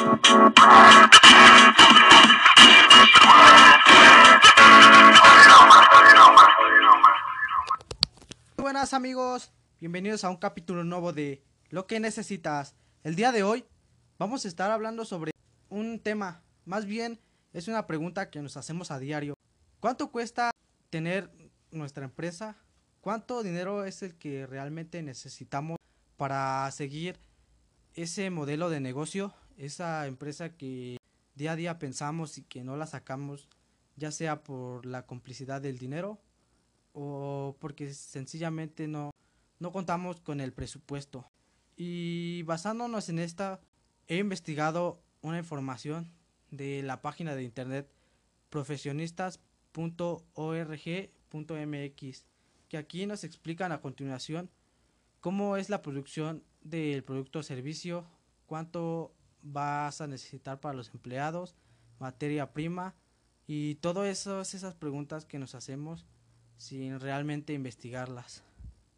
Muy buenas amigos, bienvenidos a un capítulo nuevo de Lo que necesitas. El día de hoy vamos a estar hablando sobre un tema, más bien es una pregunta que nos hacemos a diario. ¿Cuánto cuesta tener nuestra empresa? ¿Cuánto dinero es el que realmente necesitamos para seguir ese modelo de negocio? Esa empresa que día a día pensamos y que no la sacamos, ya sea por la complicidad del dinero o porque sencillamente no, no contamos con el presupuesto. Y basándonos en esta, he investigado una información de la página de internet profesionistas.org.mx, que aquí nos explican a continuación cómo es la producción del producto o servicio, cuánto vas a necesitar para los empleados, materia prima y todo eso, esas preguntas que nos hacemos sin realmente investigarlas.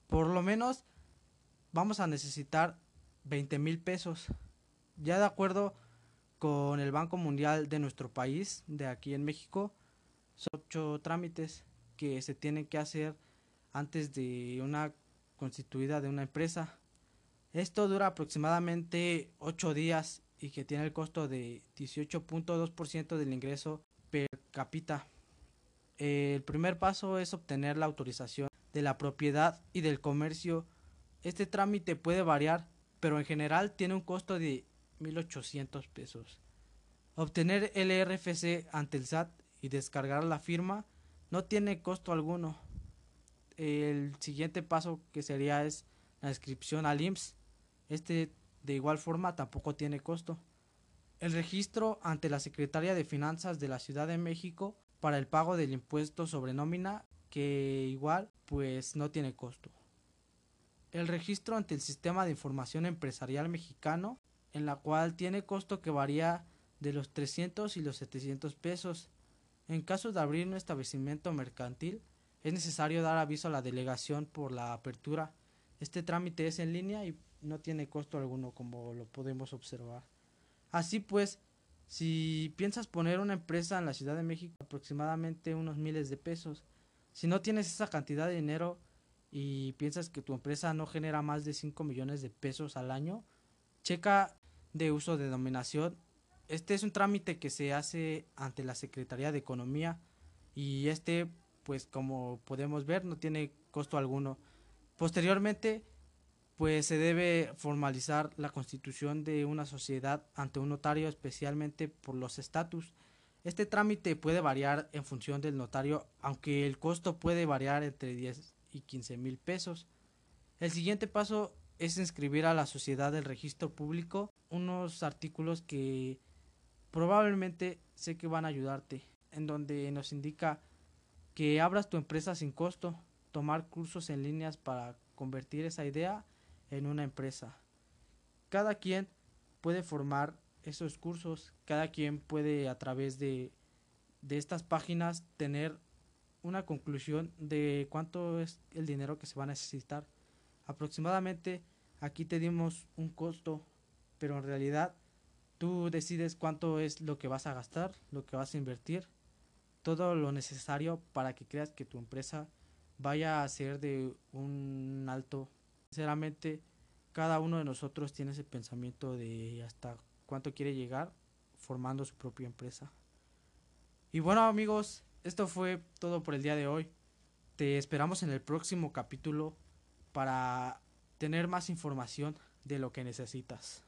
Por lo menos vamos a necesitar 20 mil pesos. Ya de acuerdo con el Banco Mundial de nuestro país, de aquí en México, son ocho trámites que se tienen que hacer antes de una constituida de una empresa. Esto dura aproximadamente 8 días y que tiene el costo de 18.2% del ingreso per cápita. El primer paso es obtener la autorización de la propiedad y del comercio. Este trámite puede variar, pero en general tiene un costo de 1.800 pesos. Obtener el RFC ante el SAT y descargar la firma no tiene costo alguno. El siguiente paso que sería es la inscripción al IMSS. Este de igual forma tampoco tiene costo. El registro ante la Secretaría de Finanzas de la Ciudad de México para el pago del impuesto sobre nómina que igual pues no tiene costo. El registro ante el Sistema de Información Empresarial Mexicano en la cual tiene costo que varía de los 300 y los 700 pesos. En caso de abrir un establecimiento mercantil, es necesario dar aviso a la delegación por la apertura. Este trámite es en línea y no tiene costo alguno como lo podemos observar. Así pues, si piensas poner una empresa en la Ciudad de México, aproximadamente unos miles de pesos. Si no tienes esa cantidad de dinero y piensas que tu empresa no genera más de 5 millones de pesos al año, checa de uso de dominación. Este es un trámite que se hace ante la Secretaría de Economía y este, pues como podemos ver, no tiene costo alguno. Posteriormente, pues se debe formalizar la constitución de una sociedad ante un notario especialmente por los estatus. Este trámite puede variar en función del notario, aunque el costo puede variar entre 10 y 15 mil pesos. El siguiente paso es inscribir a la sociedad del registro público unos artículos que probablemente sé que van a ayudarte, en donde nos indica que abras tu empresa sin costo, tomar cursos en líneas para convertir esa idea en una empresa. Cada quien puede formar esos cursos, cada quien puede a través de, de estas páginas tener una conclusión de cuánto es el dinero que se va a necesitar. Aproximadamente aquí te dimos un costo, pero en realidad tú decides cuánto es lo que vas a gastar, lo que vas a invertir, todo lo necesario para que creas que tu empresa vaya a ser de un alto Sinceramente, cada uno de nosotros tiene ese pensamiento de hasta cuánto quiere llegar formando su propia empresa. Y bueno amigos, esto fue todo por el día de hoy. Te esperamos en el próximo capítulo para tener más información de lo que necesitas.